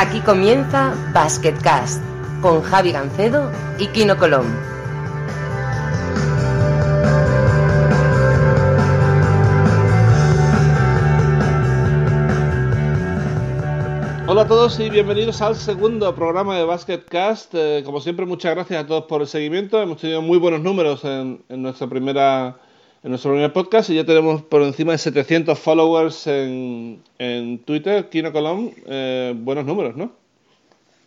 Aquí comienza Basketcast con Javi Gancedo y Kino Colón. Hola a todos y bienvenidos al segundo programa de Basketcast. Eh, como siempre, muchas gracias a todos por el seguimiento. Hemos tenido muy buenos números en nuestra primera en nuestro primer podcast y ya tenemos por encima de 700 followers en, en Twitter. Kino Colón, eh, buenos números, ¿no?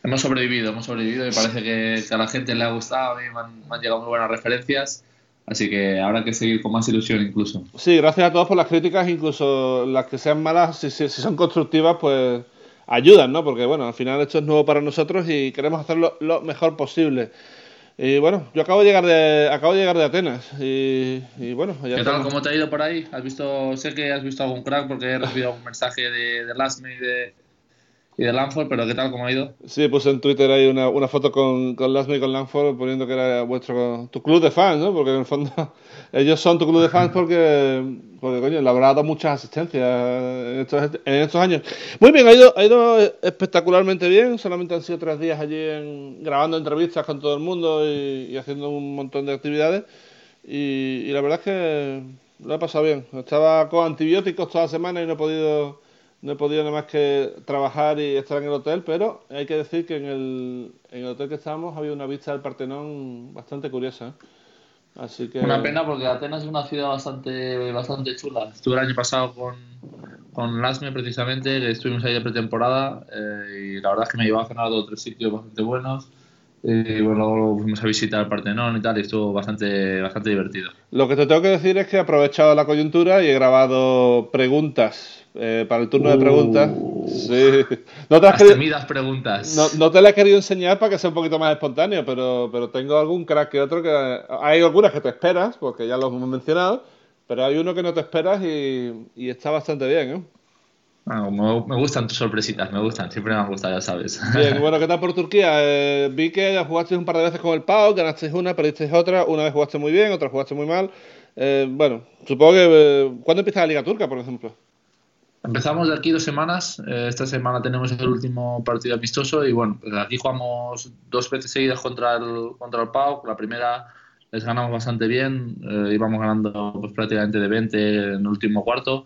Hemos sobrevivido, hemos sobrevivido. Me parece que, a la gente le ha gustado, mí me han, me han llegado muy buenas referencias. Así que habrá que seguir con más ilusión incluso. Sí, gracias a todos por las críticas, incluso las que sean malas, si, si, si son constructivas, pues ayudan, ¿no? Porque bueno, al final esto es nuevo para nosotros y queremos hacerlo lo mejor posible. Y bueno, yo acabo de llegar de, acabo de, llegar de Atenas y, y bueno... Ya ¿Qué tal? ¿Cómo te ha ido por ahí? ¿Has visto, sé que has visto algún crack porque he recibido algún mensaje de, de Lasme y de, y de Lanford, pero ¿qué tal? ¿Cómo ha ido? Sí, puse en Twitter ahí una, una foto con, con Lasme y con Lanford poniendo que era vuestro tu club de fans, ¿no? Porque en el fondo ellos son tu club de fans porque, porque coño, le habrá dado muchas asistencias en estos, en estos años. Muy bien, ha ido, ha ido espectacularmente bien, solamente han sido tres días allí en, grabando entrevistas con todo el mundo y, haciendo un montón de actividades y, y la verdad es que lo he pasado bien. Estaba con antibióticos toda la semana y no he podido no he podido nada más que trabajar y estar en el hotel, pero hay que decir que en el, en el hotel que estábamos había una vista del Partenón bastante curiosa. ¿eh? Así que... Una pena porque Atenas es una ciudad bastante, bastante chula. Estuve el año pasado con, con Lasme precisamente, que estuvimos ahí de pretemporada eh, y la verdad es que me llevó a cenar a dos o tres sitios bastante buenos. Y bueno, luego fuimos a visitar el Partenón y tal, y estuvo bastante, bastante divertido. Lo que te tengo que decir es que he aprovechado la coyuntura y he grabado preguntas eh, para el turno uh, de preguntas. Sí. No te las, querido, preguntas. No, no, te las he querido enseñar para que sea un poquito más espontáneo, pero, pero tengo algún crack que otro que. Hay algunas que te esperas, porque ya los hemos mencionado, pero hay uno que no te esperas y, y está bastante bien, ¿eh? Bueno, me, me, gustan tus sorpresitas, me gustan, siempre me han gustado, ya sabes. Bien, bueno, ¿qué tal por Turquía? Eh, vi que jugaste un par de veces con el Pau, ganasteis una, perdisteis otra, una vez jugaste muy bien, otra jugaste muy mal. Eh, bueno, supongo que. Eh, ¿Cuándo empieza la Liga Turca, por ejemplo? Empezamos de aquí dos semanas. Eh, esta semana tenemos el último partido amistoso y bueno, pues aquí jugamos dos veces seguidas contra el, contra el Pau. La primera les ganamos bastante bien, eh, íbamos ganando pues, prácticamente de 20 en el último cuarto.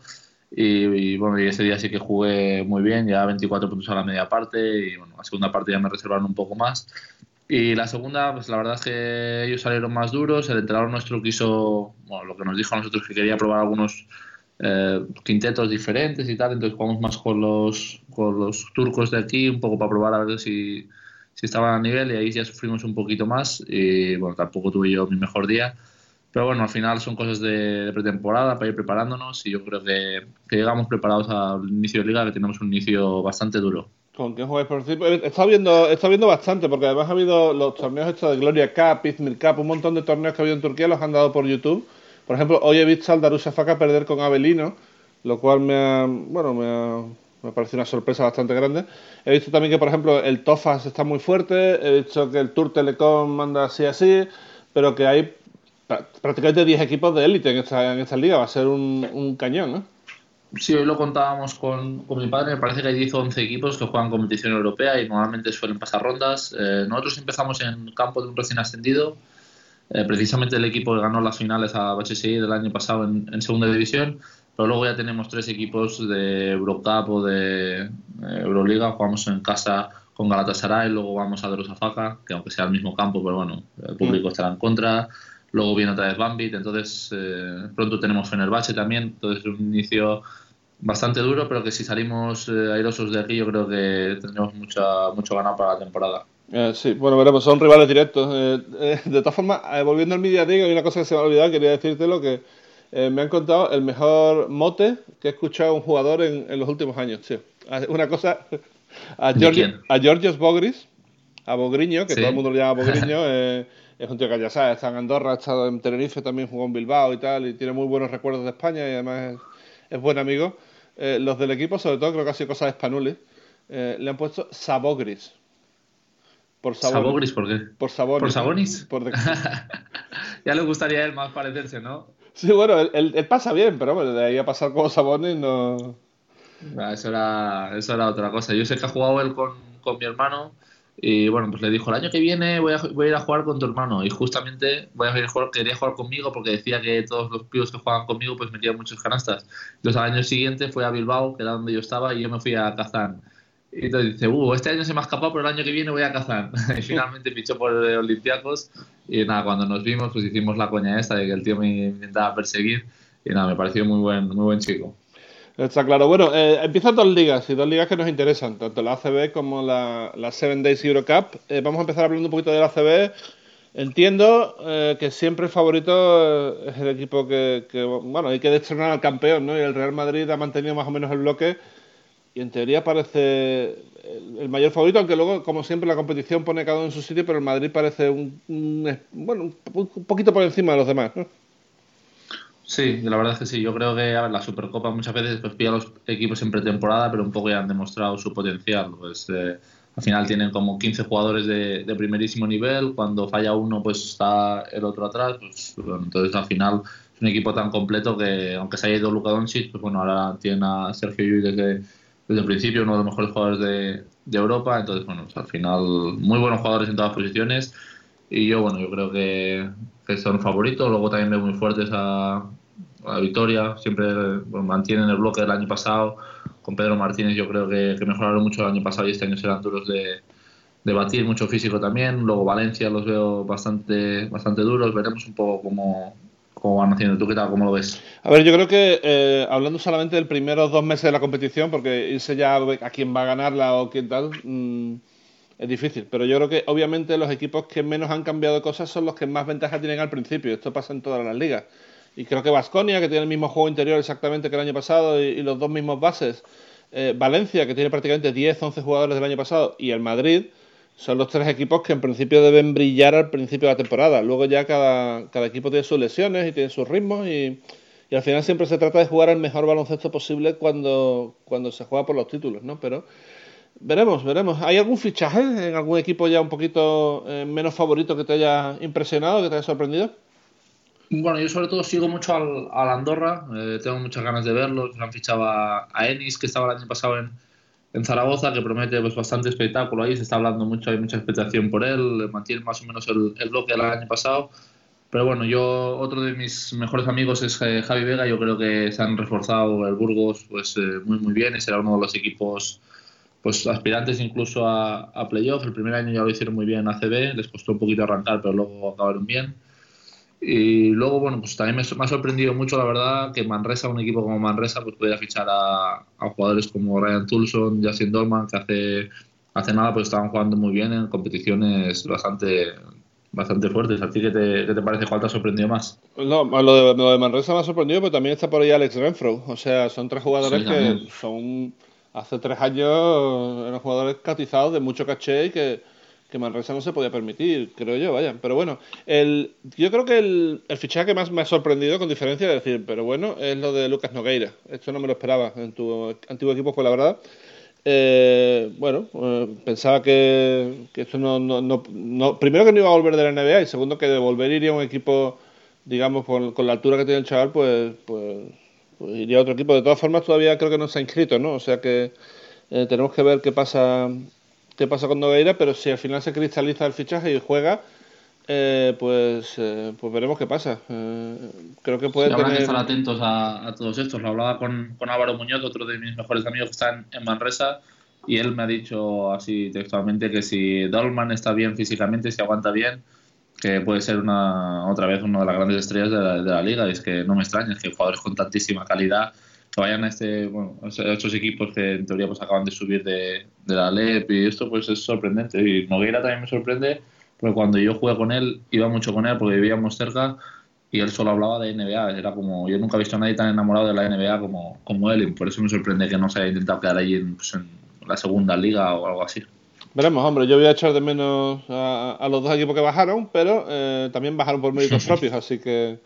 Y, y, bueno, y ese día sí que jugué muy bien, ya 24 puntos a la media parte y bueno, la segunda parte ya me reservaron un poco más. Y la segunda, pues la verdad es que ellos salieron más duros, el entrenador nuestro quiso, bueno, lo que nos dijo a nosotros que quería probar algunos eh, quintetos diferentes y tal, entonces jugamos más con los, con los turcos de aquí, un poco para probar a ver si, si estaban a nivel y ahí ya sufrimos un poquito más y bueno, tampoco tuve yo mi mejor día. Pero bueno, al final son cosas de, de pretemporada para ir preparándonos y yo creo que, que, llegamos preparados al inicio de liga, que tenemos un inicio bastante duro. ¿Con quién jugáis por He estado viendo, estado viendo bastante, porque además ha habido los torneos estos de Gloria Cup, Izmir Cup, un montón de torneos que ha habido en Turquía, los han dado por YouTube. Por ejemplo, hoy he visto al Darusha Faka perder con Avelino, lo cual me ha, bueno, me ha, me parecido una sorpresa bastante grande. He visto también que, por ejemplo, el Tofas está muy fuerte, he visto que el Tour Telecom manda así así, pero que hay prácticamente 10 equipos de élite en esta, en esta liga, va a ser un, un cañón, ¿no? Sí, hoy lo contábamos con, con, mi padre, me parece que hay 10 o 11 equipos que juegan competición europea y normalmente suelen pasar rondas. Eh, nosotros empezamos en campo de un recién ascendido, eh, precisamente el equipo que ganó las finales a BHSI del año pasado en, en, segunda división, pero luego ya tenemos tres equipos de Eurocup o de eh, Euroliga, jugamos en casa con Galatasaray, luego vamos a Drosafaka, que aunque sea el mismo campo, pero bueno, el público estará en contra, luego viene otra vez Bambit, entonces eh, pronto tenemos Fenerbahce también, entonces un inicio bastante duro, pero que si salimos eh, airosos de aquí yo creo que tendremos mucha, mucho ganar para la temporada. Eh, sí, bueno, veremos, son rivales directos. Eh, eh, de todas formas, eh, volviendo al Media Day, hay una cosa que se me ha olvidado, quería decirte lo que me han contado el mejor mote que he escuchado a un jugador en, en los últimos años, tío. Una cosa, a, George, a Georgios Bogris, a Bogriño, que ¿Sí? todo el mundo lo llama Bogriño, es un tío que ya sabes, está en Andorra, ha estado en Tenerife, también jugó en Bilbao y tal, y tiene muy buenos recuerdos de España y además es, es buen amigo. Eh, los del equipo, sobre todo, creo que ha sido cosas españoles, eh, le han puesto Sabogris. Por sabor, ¿Sabogris por qué? Por Sabonis. ¿Por Sabonis? Por de... ya le gustaría a él más parecerse, ¿no? Sí, bueno, él, él, pasa bien, pero bueno, de ahí a pasar como Sabonis no... Ah, eso, era, eso era otra cosa. Yo sé que ha jugado él con, con mi hermano y bueno, pues le dijo, el año que viene voy a, voy a ir a jugar con tu hermano. Y justamente voy a ir a jugar, quería jugar conmigo porque decía que todos los pibos que jugaban conmigo pues metían muchas canastas. Entonces al año siguiente fue a Bilbao, que era donde yo estaba, y yo me fui a Kazán. Y entonces dice, uh, este año se me ha escapado, pero el año que viene voy a Kazán. y finalmente fichó por Olympiacos. Y nada, cuando nos vimos, pues hicimos la coña esta de que el tío me intentaba perseguir. Y nada, me pareció muy buen, muy buen chico. Está claro. Bueno, eh, empiezan dos ligas y dos ligas que nos interesan, tanto la ACB como la, la Seven Days Eurocup. Eh, vamos a empezar hablando un poquito de la ACB. Entiendo eh, que siempre el favorito es el equipo que, bueno, hay que destronar al campeón, ¿no? Y el Real Madrid ha mantenido más o menos el bloque y en teoría parece el, mayor favorito, aunque luego, como siempre, la competición pone cada uno en su sitio, pero el Madrid parece un, bueno, un poquito por encima de los demás, ¿no? Sí, la verdad es que sí. Yo creo que la Supercopa muchas veces pues, pilla a los equipos en pretemporada, pero un poco ya han demostrado su potencial. Pues, eh, al final tienen como 15 jugadores de, primerísimo nivel. Cuando falla uno, pues está el otro atrás. Pues, entonces, al final es un equipo tan completo que, aunque se haya ido Luka Doncic, pues bueno, ahora tienen a Sergio Llull desde, desde el principio, uno de los mejores jugadores de, de Europa. Entonces, bueno, al final, muy buenos jugadores en todas posiciones. Y yo, bueno, yo creo que, que son favoritos. Luego también veo muy fuertes a, a Vitoria. Siempre mantienen el bloque del año pasado. Con Pedro Martínez yo creo que, mejoraron mucho el año pasado y este año serán duros de, de batir, mucho físico también. Luego Valencia los veo bastante, bastante duros. Veremos un poco cómo, cómo van haciendo. ¿Tú qué tal? ¿Cómo lo ves? A ver, yo creo que eh, hablando solamente del primeros dos meses de la competición, porque irse ya a quién va a ganarla o quién tal, mm, es difícil, pero yo creo que obviamente los equipos que menos han cambiado cosas son los que más ventaja tienen al principio. Esto pasa en todas las ligas. Y creo que Vasconia, que tiene el mismo juego interior exactamente que el año pasado y, los dos mismos bases. Eh, Valencia, que tiene prácticamente 10, 11 jugadores del año pasado. Y el Madrid, son los tres equipos que en principio deben brillar al principio de la temporada. Luego ya cada, cada equipo tiene sus lesiones y tiene sus ritmos y, y, al final siempre se trata de jugar el mejor baloncesto posible cuando, cuando se juega por los títulos, ¿no? Pero Veremos, veremos. ¿Hay algún fichaje en algún equipo ya un poquito eh, menos favorito que te haya impresionado, que te haya sorprendido? Bueno, yo sobre todo sigo mucho al, Andorra, eh, tengo muchas ganas de verlo. Han fichado a, Enis, que estaba el año pasado en, en Zaragoza, que promete pues, bastante espectáculo ahí, se está hablando mucho, hay mucha expectación por él, mantiene más o menos el, bloque del año pasado. Pero bueno, yo, otro de mis mejores amigos es eh, Javi Vega, yo creo que se han reforzado el Burgos pues, muy muy bien y será uno de los equipos pues aspirantes incluso a, a playoff. El primer año ya lo hicieron muy bien en ACB, les costó un poquito arrancar, pero luego acabaron bien. Y luego, bueno, pues también me, ha sorprendido mucho, la verdad, que Manresa, un equipo como Manresa, pues pudiera fichar a, a jugadores como Ryan Tulson, Justin Dolman, que hace, hace nada pues estaban jugando muy bien en competiciones bastante bastante fuertes. ¿A ti qué te, qué te parece? ¿Cuál te ha sorprendido más? No, lo de, lo de Manresa me ha sorprendido, pero también está por ahí Alex Renfro. O sea, son tres jugadores que son hace tres años eran jugadores catizados de mucho caché y que, que Manresa no se podía permitir, creo yo, vaya. Pero bueno, el, yo creo que el, fichaje que más me ha sorprendido, con diferencia, de decir, pero bueno, es lo de Lucas Nogueira. Esto no me lo esperaba en tu antiguo equipo, pues la verdad. Eh, bueno, eh, pensaba que, que esto no, no, no, Primero que no iba a volver de la NBA y segundo que de volver iría a un equipo, digamos, con, con la altura que tiene el chaval, pues, pues pues iría a otro equipo. De todas formas, todavía creo que no se ha inscrito, ¿no? O sea que eh, tenemos que ver qué pasa qué pasa con Nogueira, pero si al final se cristaliza el fichaje y juega, eh, pues, eh, pues veremos qué pasa. creo que puede que estar atentos a, todos estos. Lo hablaba con, con Álvaro Muñoz, otro de mis mejores amigos que están en Manresa, y él me ha dicho así textualmente que si Dolman está bien físicamente, si aguanta bien, que puede ser una otra vez una de las grandes estrellas de la, de la liga. Y es que no me extraña, es que jugadores con tantísima calidad vayan a este, bueno, a estos equipos que en teoría pues acaban de subir de, de la LEP y esto pues es sorprendente. Y Nogueira también me sorprende porque cuando yo jugué con él, iba mucho con él porque vivíamos cerca y él solo hablaba de NBA. Era como, yo nunca he visto a nadie tan enamorado de la NBA como, como él y por eso me sorprende que no se haya intentado quedar ahí en, pues, en la segunda liga o algo así. Veremos, hombre, yo voy a echar de menos a, los dos equipos que bajaron, pero eh, también bajaron por méritos propios, así que,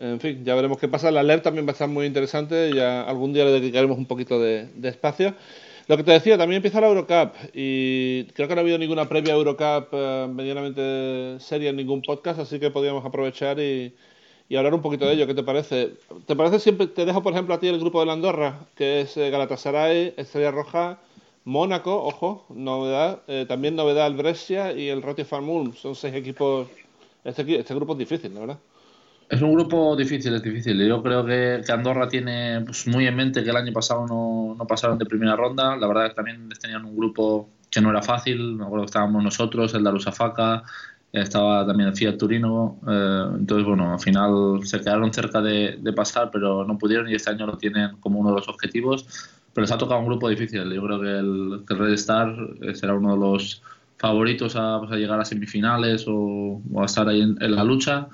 en fin, ya veremos qué pasa. La LER también va a estar muy interesante, ya algún día le dedicaremos un poquito de, espacio. Lo que te decía, también empieza la Eurocup y creo que no ha habido ninguna previa Eurocup eh, medianamente seria en ningún podcast, así que podríamos aprovechar y, hablar un poquito de ello. ¿Qué te parece? ¿Te parece siempre, te dejo por ejemplo a ti el grupo de la Andorra, que es eh, Galatasaray, Estrella Roja, Mónaco, ojo, novedad, eh, también novedad el Brescia y el Roti Farm Ulm. Son seis equipos. Este, este grupo es difícil, la verdad. Es un grupo difícil, es difícil. Yo creo que, Andorra tiene pues, muy en mente que el año pasado no, no, pasaron de primera ronda. La verdad es que también tenían un grupo que no era fácil. Me acuerdo que estábamos nosotros, el de Arusafaca, estaba también el Fiat Turino. Eh, entonces, bueno, al final se quedaron cerca de, pasar, pero no pudieron y este año lo tienen como uno de los objetivos. Pero les ha tocado un grupo difícil. Yo creo que el, que el Red Star eh, será uno de los favoritos a, pues, llegar a semifinales o, a estar ahí en la lucha.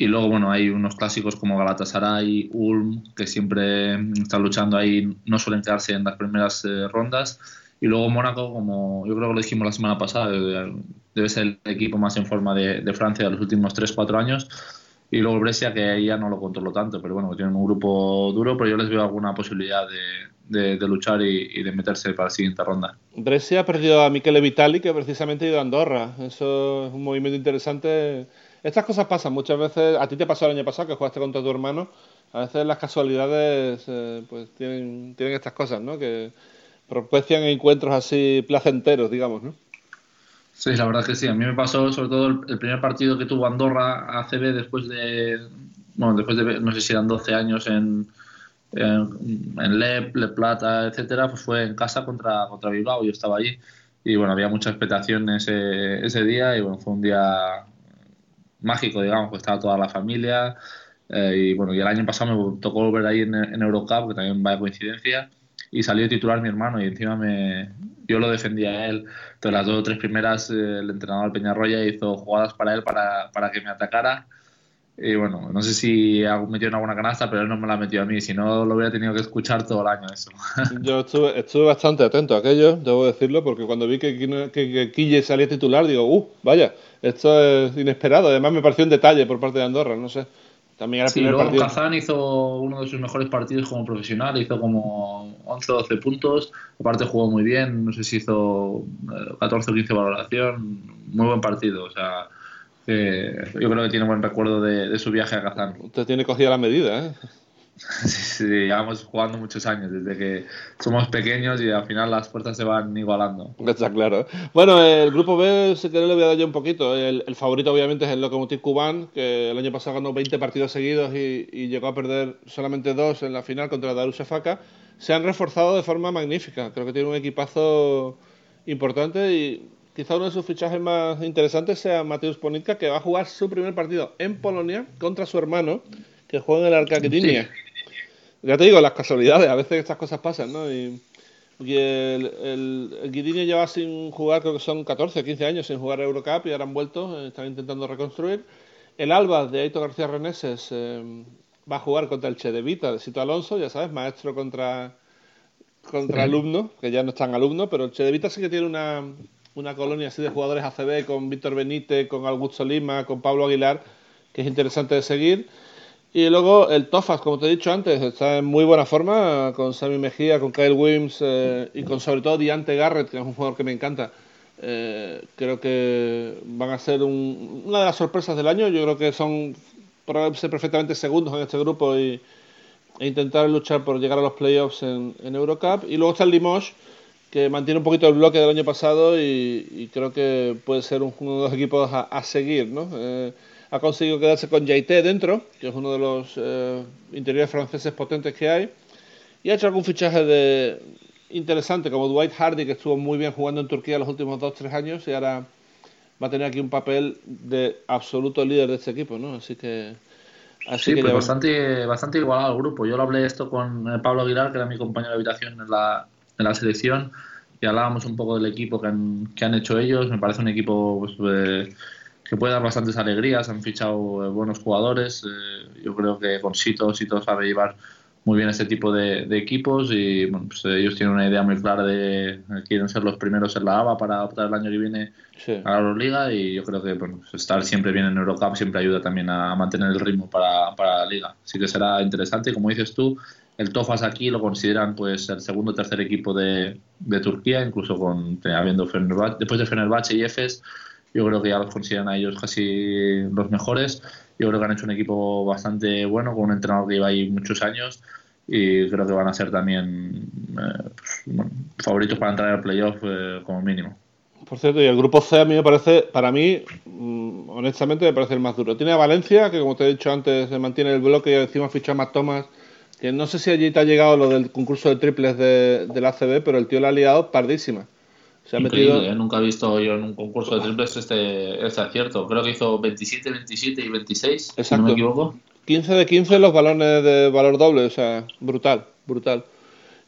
Y luego, bueno, hay unos clásicos como Galatasaray, Ulm, que siempre están luchando ahí, no suelen quedarse en las primeras eh, rondas. Y luego Mónaco, como yo creo que lo dijimos la semana pasada, debe ser el equipo más en forma de, de Francia de los últimos 3-4 años. Y luego Brescia, que ahí ya no lo controlo tanto, pero bueno, tienen un grupo duro, pero yo les veo alguna posibilidad de, de, de luchar y, y, de meterse para la siguiente ronda. Brescia ha perdido a Michele Vitali, que precisamente ha ido a Andorra. Eso es un movimiento interesante estas cosas pasan muchas veces. A ti te pasó el año pasado que jugaste contra tu hermano. A veces las casualidades eh, pues tienen, tienen estas cosas, ¿no? Que propician encuentros así placenteros, digamos, ¿no? Sí, la verdad que sí. A mí me pasó sobre todo el, primer partido que tuvo Andorra ACB después de, bueno, después de, no sé si eran 12 años en, en, en Le, Le Plata, etcétera, pues fue en casa contra, contra Bilbao. Yo estaba allí y bueno, había mucha expectación ese, ese día y bueno, fue un día mágico, digamos, pues estaba toda la familia. Eh, y bueno, y el año pasado me tocó volver ahí en, en Eurocup, que también vaya coincidencia, y salió titular mi hermano y encima me yo lo defendía a él. Entonces las dos o tres primeras eh, el entrenador Peñarroya hizo jugadas para él para, para que me atacara. Y bueno, no sé si metió una buena canasta, pero él no me la metió a mí, si no lo hubiera tenido que escuchar todo el año eso. Yo estuve, estuve bastante atento a aquello, debo decirlo, porque cuando vi que, que, que Quille salía titular, digo, uh, vaya, esto es inesperado. Además me pareció un detalle por parte de Andorra, no sé. También era sí, primer luego partido. Kazán hizo uno de sus mejores partidos como profesional, hizo como 11 o 12 puntos, aparte jugó muy bien, no sé si hizo 14 o 15 valoración, muy buen partido, o sea, que yo creo que tiene buen recuerdo de, de su viaje a Kazán. Usted tiene cogida la medida, ¿eh? Sí, sí, llevamos jugando muchos años, desde que somos pequeños y al final las fuerzas se van igualando. Está claro. Bueno, el grupo B, si queréis, le voy a dar yo un poquito. El, el, favorito, obviamente, es el Lokomotiv Kuban, que el año pasado ganó 20 partidos seguidos y, y llegó a perder solamente dos en la final contra Darussafaka. Se han reforzado de forma magnífica. Creo que tiene un equipazo importante y quizá uno de sus fichajes más interesantes sea Mateusz Ponitka, que va a jugar su primer partido en Polonia contra su hermano, que juega en el Arca Gdynia. Sí. Ya te digo, las casualidades, a veces estas cosas pasan, ¿no? Y, y el, el, el Gdynia lleva sin jugar, creo que son 14 o 15 años sin jugar Eurocup y ahora han vuelto, están intentando reconstruir. El Alba de Aito García Reneses eh, va a jugar contra el Che de Sito Alonso, ya sabes, maestro contra, contra sí. alumno, que ya no están alumnos, pero el Che de Vita sí que tiene una, una colonia así de jugadores ACB con Víctor Benítez, con Augusto Lima, con Pablo Aguilar, que es interesante de seguir. Y luego el Tofas, como te he dicho antes, está en muy buena forma con Sammy Mejía, con Kyle Williams eh, y con sobre todo Diante Garrett, que es un jugador que me encanta. Eh, creo que van a ser un, una de las sorpresas del año. Yo creo que son ser perfectamente segundos en este grupo y, e intentar luchar por llegar a los playoffs en, en Eurocup. Y luego está el Limoges, que mantiene un poquito el bloque del año pasado y, y creo que puede ser un, uno de los equipos a, a seguir, ¿no? Eh, ha conseguido quedarse con Jaité dentro, que es uno de los eh, interiores franceses potentes que hay, y ha hecho algún fichaje de interesante, como Dwight Hardy, que estuvo muy bien jugando en Turquía los últimos 2-3 años y ahora va a tener aquí un papel de absoluto líder de este equipo, ¿no? Así que... Así sí, que pues bastante, bastante igualado el grupo. Yo lo hablé esto con eh, Pablo Aguilar, que era mi compañero de habitación en la, en la selección, y hablábamos un poco del equipo que han, que han hecho ellos. Me parece un equipo pues, eh, que puede dar bastantes alegrías. Han fichado eh, buenos jugadores. Eh, yo creo que con Sito, Sito sabe llevar muy bien este tipo de, de equipos y bueno, pues ellos tienen una idea muy clara de quieren ser los primeros en la ABA para optar el año que viene sí. a la Euroliga y yo creo que bueno, pues estar siempre bien en Eurocup siempre ayuda también a mantener el ritmo para, para la liga. Así que será interesante y como dices tú, el Tofas aquí lo consideran pues el segundo o tercer equipo de, Turquía, incluso con habiendo Fenerbahce, después de Fenerbahce y Efes yo creo que ya los consideran a ellos casi los mejores. Yo creo que han hecho un equipo bastante bueno, con un entrenador que lleva ahí muchos años. y creo que van a ser también eh, pues, favoritos para entrar al playoff eh, como mínimo. Por cierto, y el grupo C a mí me parece, para mí, mm, honestamente, me parece el más duro. Tiene a Valencia, que como te he dicho antes, mantiene el bloque y encima ficha Matt Thomas, que no sé si allí te ha llegado lo del concurso de triples de, del ACB, pero el tío le ha liado pardísima. Se ha metido... ¿eh? Nunca he visto yo en un concurso de triples este, este acierto. Creo que hizo 27, 27 y 26, si no me equivoco. 15 de 15 los balones de valor doble, o sea, brutal, brutal.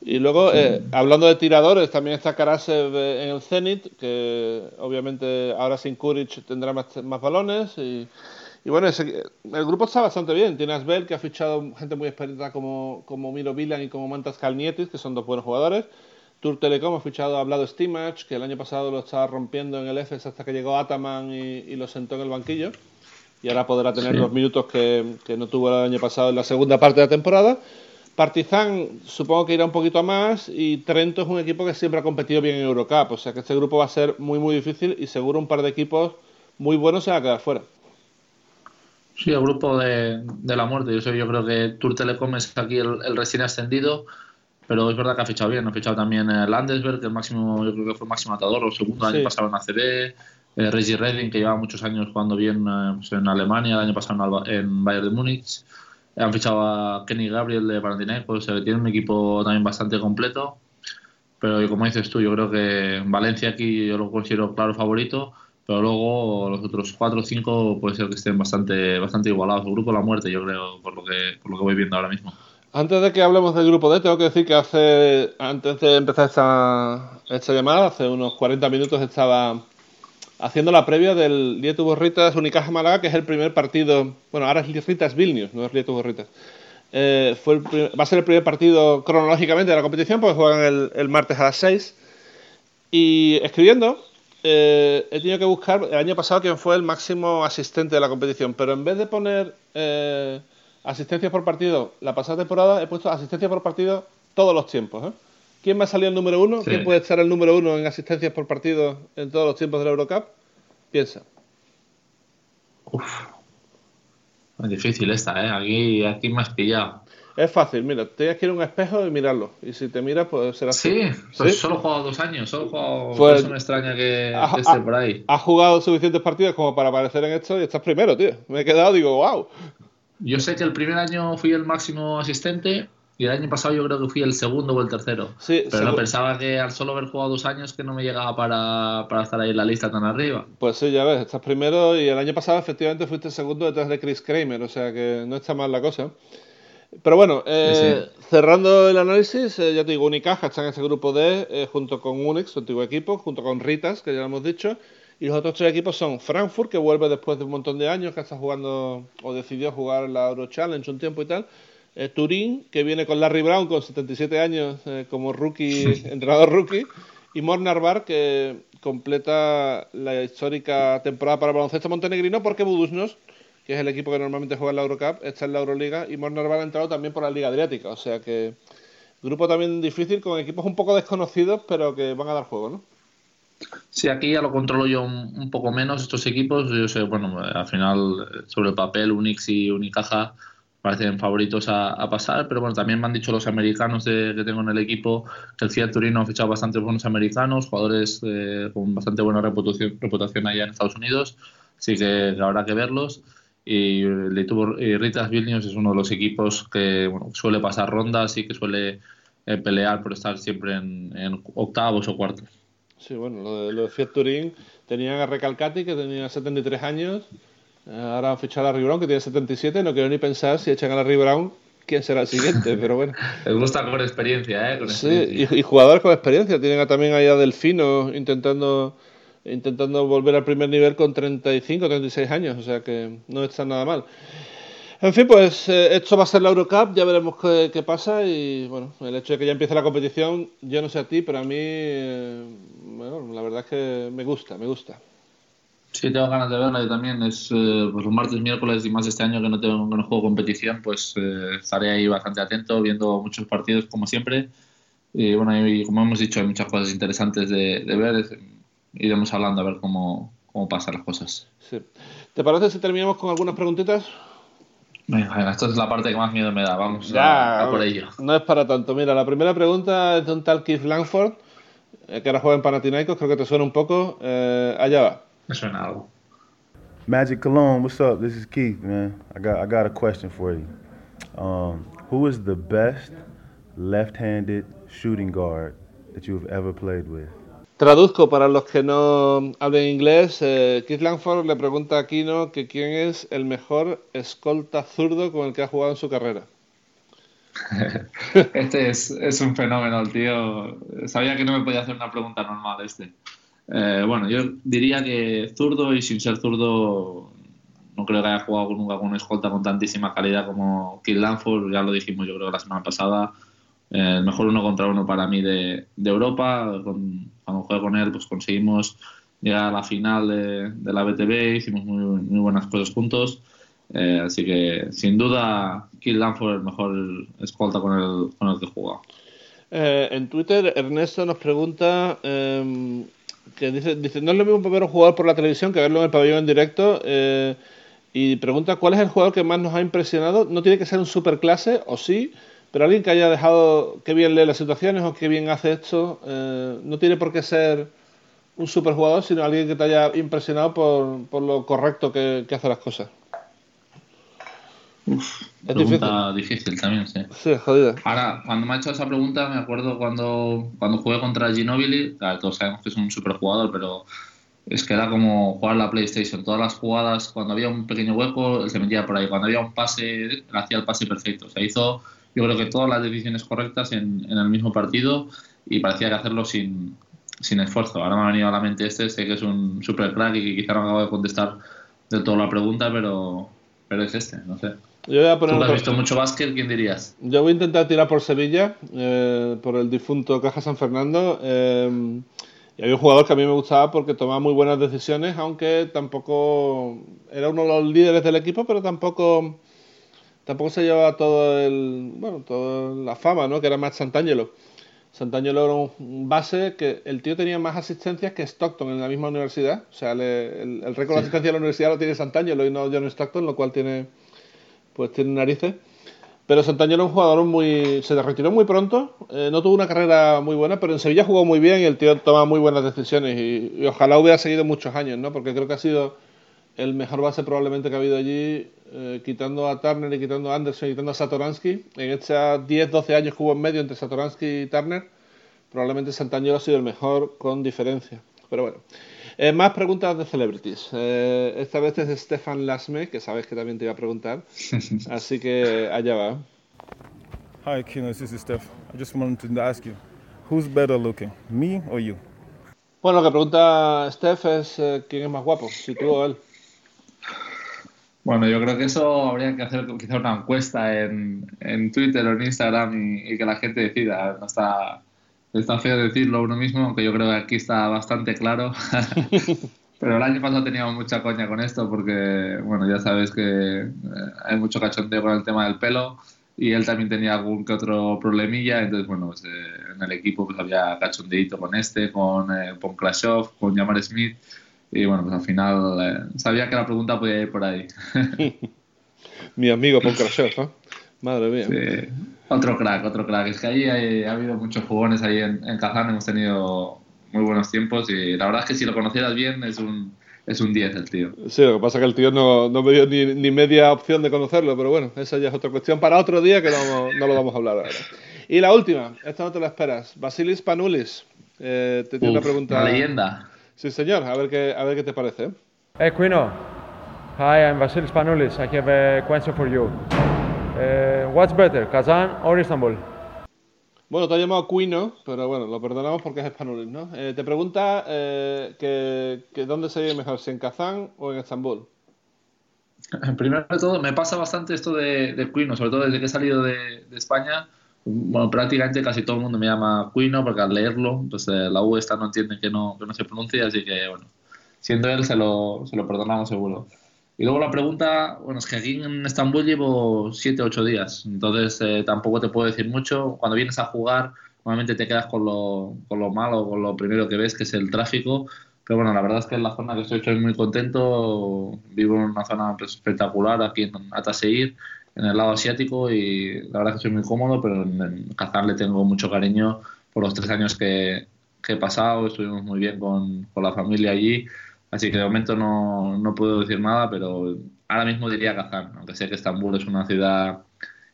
Y luego, eh, hablando de tiradores, también está Karasev en el Zenit, que obviamente ahora sin Kuric tendrá más, balones. Y, bueno, el grupo está bastante bien. Tiene Asbel, que ha fichado gente muy experta como, como Miro Vilan y como Mantas Kalnietis, que son dos buenos jugadores. Tour Telecom ha fichado a Vlado Stimach, que el año pasado lo estaba rompiendo en el EFES hasta que llegó Ataman y, lo sentó en el banquillo. Y ahora podrá tener los minutos que, que no tuvo el año pasado en la segunda parte de la temporada. Partizan supongo que irá un poquito a más y Trento es un equipo que siempre ha competido bien en Eurocup, o sea que este grupo va a ser muy muy difícil y seguro un par de equipos muy buenos se van a quedar fuera. Sí, el grupo de, la muerte. Yo, sé, yo creo que Tour Telecom es aquí el, recién ascendido, pero es verdad que ha fichado bien. Ha fichado también el Landesberg, que el máximo, yo creo que fue el máximo atador, o segundo año pasado en ACB. Eh, Reggie Redding, que lleva muchos años jugando bien eh, pues en Alemania, el año pasado en Bayern de Múnich. Han fichado a Kenny Gabriel de Panathinaikos, pues, tiene un equipo también bastante completo. Pero como dices tú, yo creo que Valencia aquí yo lo considero claro favorito, pero luego los otros cuatro o cinco puede ser que estén bastante bastante igualados. El grupo de la muerte, yo creo, por lo que, por lo que voy viendo ahora mismo. Antes de que hablemos del grupo D, tengo que decir que hace antes de empezar esta, esta llamada, hace unos 40 minutos estaba haciendo la previa del Lietu Borritas Unicaja Málaga, que es el primer partido. Bueno, ahora es Ritas Vilnius, no es Lietu Borritas. Eh, va a ser el primer partido cronológicamente de la competición, porque juegan el, martes a las 6. Y escribiendo, eh, he tenido que buscar el año pasado quién fue el máximo asistente de la competición, pero en vez de poner eh, asistencias por partido la pasada temporada, he puesto asistencias por partido todos los tiempos. ¿eh? ¿Quién va a salir el número uno? ¿Quién puede estar el número uno en asistencias por partido en todos los tiempos de la Eurocup? Piensa. Uf. Es difícil esta, ¿eh? Aquí, aquí me has pillado. Es fácil, mira, tienes que ir a un espejo y mirarlo. Y si te miras, pues será. Sí, pues solo he jugado dos años, solo he jugado. Pues, me extraña que, esté por ahí. Has jugado suficientes partidos como para aparecer en esto y estás primero, tío. Me he quedado, digo, wow. Yo sé que el primer año fui el máximo asistente y el año pasado yo creo que fui el segundo o el tercero. Sí, pero no pensaba que al solo haber jugado dos años que no me llegaba para, para, estar ahí en la lista tan arriba. Pues sí, ya ves, estás primero y el año pasado efectivamente fuiste segundo detrás de Chris Kramer, o sea que no está mal la cosa. Pero bueno, eh, cerrando el análisis, eh, ya te digo, Unicaja está en ese grupo D eh, junto con Unix, su antiguo equipo, junto con Ritas, que ya lo hemos dicho, y los otros tres equipos son Frankfurt, que vuelve después de un montón de años, que está jugando o decidió jugar la Euro Challenge un tiempo y tal, eh, Turín, que viene con Larry Brown con 77 años eh, como rookie, entrenador rookie, y Mornar que completa la histórica temporada para el baloncesto montenegrino porque Budusnos, que es el equipo que normalmente juega en la Eurocup, está en la Euroliga y Mornar ha entrado también por la Liga Adriática, o sea que grupo también difícil con equipos un poco desconocidos pero que van a dar juego, ¿no? Sí, aquí ya lo controlo yo un, poco menos estos equipos. Yo sé, bueno, al final sobre el papel Unix y Unicaja parecen favoritos a, pasar, pero bueno, también me han dicho los americanos de, que tengo en el equipo que el Fiat Turino ha fichado bastantes buenos americanos, jugadores eh, con bastante buena reputación, reputación allá en Estados Unidos, así que habrá que verlos. Y, y Ritas Vilnius es uno de los equipos que bueno, suele pasar rondas y que suele eh, pelear por estar siempre en, octavos o cuartos. Sí, bueno, lo de, lo de Fiat Turín tenían a Recalcati que tenía 73 años Ahora han fichado a Larry Brown, que tiene 77. No quiero ni pensar si echan a Larry Brown, quién será el siguiente, pero bueno. Les gusta con experiencia, ¿eh? sí, Y, jugadores con experiencia. Tienen también ahí a Delfino intentando, intentando volver al primer nivel con 35, 36 años. O sea que no está nada mal. En fin, pues eh, esto va a ser la Eurocup, ya veremos qué, pasa y bueno, el hecho de que ya empiece la competición, yo no sé a ti, pero a mí, eh, la verdad es que me gusta, me gusta. Sí, tengo ganas de verla. Yo también es eh, pues los martes, miércoles y más este año que no tengo no juego competición, pues eh, estaré ahí bastante atento, viendo muchos partidos como siempre. Y bueno, como hemos dicho, hay muchas cosas interesantes de, ver. Iremos hablando a ver cómo, cómo pasan las cosas. Sí. ¿Te parece si terminamos con algunas preguntitas? Venga, esto es la parte que más miedo me da. Vamos Ya, a, a por ello. No es para tanto. Mira, la primera pregunta es de un tal Keith Langford, eh, que ahora juega en Panathinaikos, creo que te suena un poco. Eh, allá va. Me suena algo. Magic Cologne, what's up? This is Keith, man. I got I got a question for you. Um, who is the best left-handed shooting guard that you've ever played with? Traduzco para los que no hablen inglés. eh, Langford le pregunta a Kino que quién es el mejor escolta zurdo con el que ha jugado en su carrera. Este es, es un fenómeno, el tío. Sabía que no me podía hacer una pregunta normal este. Eh, bueno, yo diría que zurdo y sin ser zurdo no creo que haya jugado nunca con una escolta con tantísima calidad como Keith Lanford, ya lo dijimos yo creo la semana pasada. Eh, el mejor uno contra uno para mí de, de Europa. Jugué con él pues conseguimos llegar a la final de, de la BTB, hicimos muy, muy buenas cosas juntos. Eh, así que sin duda Keith Lanford el mejor escolta con el, con el que jugado. Eh, en Twitter, Ernesto nos pregunta eh, que dice, dice, no es lo mismo ver a un jugador por la televisión que verlo en el pabellón en directo. eh, y pregunta cuál es el jugador que más nos ha impresionado. No tiene que ser un superclase, o sí, pero alguien que haya dejado que bien lee las situaciones o que bien hace esto. eh, no tiene por qué ser un superjugador, sino alguien que te haya impresionado por, por lo correcto que, que hace las cosas. Es Pregunta difícil. también, sí. Sí, jodida. Ahora, cuando me ha hecho esa pregunta, me acuerdo cuando, cuando jugué contra Ginobili, claro, todos sabemos que es un superjugador, pero es que era como jugar la PlayStation. Todas las jugadas, cuando había un pequeño hueco, él se metía por ahí. Cuando había un pase, él hacía el pase perfecto. O sea, hizo, yo creo que todas las decisiones correctas en, en el mismo partido y parecía que hacerlo sin, sin esfuerzo. Ahora me ha venido a la mente este, sé que es un super crack y que quizá no acabo de contestar del todo la pregunta, pero, pero es este, no sé. Yo voy a Tú poner que has visto mucho básquet, ¿quién dirías? Yo voy a intentar tirar por Sevilla, eh, por el difunto Caja San Fernando. eh, y había un jugador que a mí me gustaba porque tomaba muy buenas decisiones, aunque tampoco era uno de los líderes del equipo, pero tampoco tampoco se llevaba todo el bueno toda la fama, ¿no? Que era más Santangelo. Santangelo era un- base que el tío tenía más asistencias que Stockton en la misma universidad. O sea, le- el, el récord de asistencia de la universidad lo tiene Santangelo y no John Stockton, lo cual tiene pues tiene narices. Pero Santangelo es un jugador muy. Se retiró muy pronto, eh, no tuvo una carrera muy buena, pero en Sevilla jugó muy bien y el tío toma muy buenas decisiones. Y, y ojalá hubiera seguido muchos años, ¿no? Porque creo que ha sido el mejor base probablemente que ha habido allí, eh, quitando a Turner y quitando a Anderson y quitando a Satoransky. En estos 10-12 años que hubo en medio entre Satoransky y Turner, probablemente Santangelo ha sido el mejor con diferencia. Pero bueno. Eh, más preguntas de celebrities. Eh, esta vez es de Stefan Lasme, que sabes que también te iba a preguntar. Así que allá va. Hi, Kino. This is Steph. I just wanted to ask you, who's better looking, me or you? Bueno, lo que pregunta Steph es eh, quién es más guapo, si tú o él. Bueno, yo creo que eso habría que hacer quizá una encuesta en, en Twitter o en Instagram y, y que la gente decida. No está, está feo decirlo uno mismo, aunque yo creo que aquí está bastante claro. Pero el año pasado teníamos mucha coña con esto porque, bueno, ya sabes que eh, hay mucho cachondeo con el tema del pelo y él también tenía algún que otro problemilla. Entonces, bueno, pues, eh, en el equipo pues había cachondeito con este, con eh, Ponklashov, con Jamar Smith. Y bueno, pues al final eh, sabía que la pregunta podía ir por ahí. Mi amigo Ponkrashev, ¿eh? Madre mía. Sí. Otro crack, otro crack. Es que ahí hay- ha habido muchos jugones ahí en, en Kazán, hemos tenido muy buenos tiempos y la verdad es que si lo conocieras bien es un es un 10 el tío. Sí, lo que pasa es que el tío no, no me dio ni, ni media opción de conocerlo, pero bueno, esa ya es otra cuestión para otro día que no, no lo vamos a hablar ahora. Y la última, esta no te la esperas. Basilis Panulis. Eh, te tiene una pregunta. Una leyenda. Sí, señor, a ver qué, a ver qué te parece. ¿eh? Hey Quino, hi, I'm Vasilis Panoulis. I have a question for you. Uh, what's better, Kazan or Istanbul? Bueno, te ha llamado Quino, pero bueno, lo perdonamos porque es Spanulis, ¿no? Eh, te pregunta eh, que, que dónde se vive mejor, si en Kazán o en Estambul. Primero de todo, me pasa bastante esto de, de Quino, sobre todo desde que he salido de, de España. Bueno, prácticamente casi todo el mundo me llama Quino porque al leerlo, pues eh, la U esta no entiende que no, que no se pronuncia, así que bueno, siendo él se lo, se lo perdonamos seguro. Y luego la pregunta, bueno, es que aquí en Estambul llevo 7 8 días, entonces eh, tampoco te puedo decir mucho. Cuando vienes a jugar, normalmente te quedas con lo, con lo malo, con lo primero que ves, que es el tráfico. pero bueno, la verdad es que en la zona que estoy, estoy muy contento. Vivo en una zona pues, espectacular aquí en Ataseir, en el lado asiático, y la verdad que estoy muy cómodo, pero en, Kazán le tengo mucho cariño por los tres años que, que he pasado. Estuvimos muy bien con, con, la familia allí. Así que de momento no, no puedo decir nada, pero ahora mismo diría Kazán, aunque sé que Estambul es una ciudad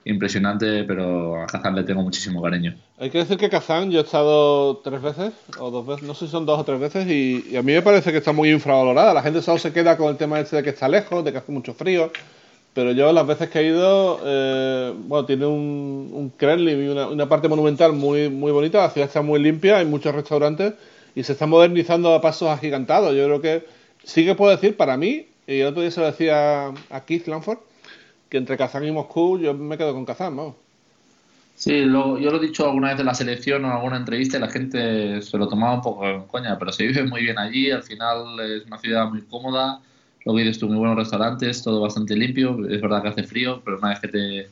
impresionante, pero a Kazán le tengo muchísimo cariño. Hay que decir que Kazán yo he estado tres veces, o dos veces, no sé si son dos o tres veces, y, a mí me parece que está muy infravalorada. La gente solo se queda con el tema este de que está lejos, de que hace mucho frío, pero yo las veces que he ido, eh, bueno, tiene un, un Kremlin y una, una, parte monumental muy, muy bonita, la ciudad está muy limpia, hay muchos restaurantes y se está modernizando a pasos agigantados. Yo creo que sí que puedo decir, para mí, y el otro día se lo decía a Keith Lanford, que entre Kazán y Moscú yo me quedo con Kazán, ¿no? Sí, lo, yo lo he dicho alguna vez en la selección o en alguna entrevista y la gente se lo tomaba un poco en coña, pero se vive muy bien allí, al final es una ciudad muy cómoda, lo que dices tú, muy buenos restaurantes, todo bastante limpio, es verdad que hace frío, pero una vez que te,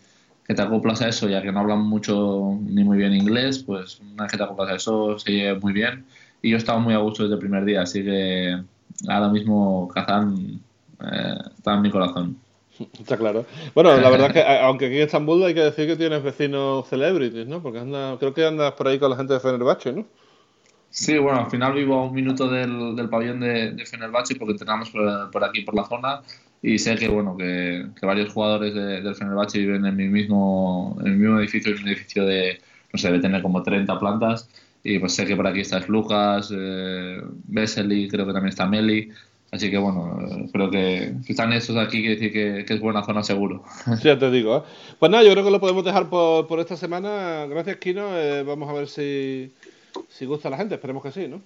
que te acoplas a eso, ya que no hablan mucho ni muy bien inglés, pues una vez que te acoplas a eso se lleva muy bien y yo estaba muy a gusto desde el primer día, así que ahora mismo Kazán eh, está en mi corazón. Está claro. Bueno, la verdad es que aunque aquí en Estambul hay que decir que tienes vecinos celebrities, ¿no? Porque anda, creo que andas por ahí con la gente de Fenerbahce, ¿no? Sí, bueno, al final vivo a un minuto del, del pabellón de, de, Fenerbahce porque entrenamos por, por, aquí, por la zona, y sé que, bueno, que, que varios jugadores de, del Fenerbahce viven en mi mismo, en mi mismo edificio, en un edificio de, no sé, debe tener como 30 plantas, y pues sé que por aquí está Slujas, eh, creo que también está Meli, Así que bueno, creo que si están estos aquí, quiere decir que, es buena zona seguro. Ya te digo. ¿eh? Pues nada, yo creo que lo podemos dejar por, por esta semana. Gracias, Kino. Eh, vamos a ver si, si gusta a la gente. Esperemos que sí, ¿no?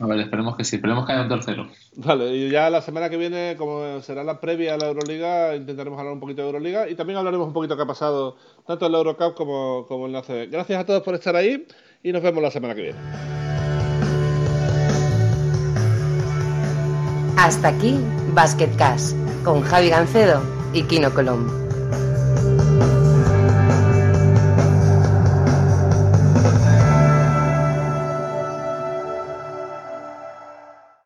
A ver, esperemos que sí. Esperemos que haya un tercero. Vale, y ya la semana que viene, como será la previa a la Euroliga, intentaremos hablar un poquito de Euroliga y también hablaremos un poquito qué ha pasado tanto en la Eurocup como, como en la CB. Gracias a todos por estar ahí y nos vemos la semana que viene. Hasta aquí Basket Cash con Javi Gancedo y Kino Colombo.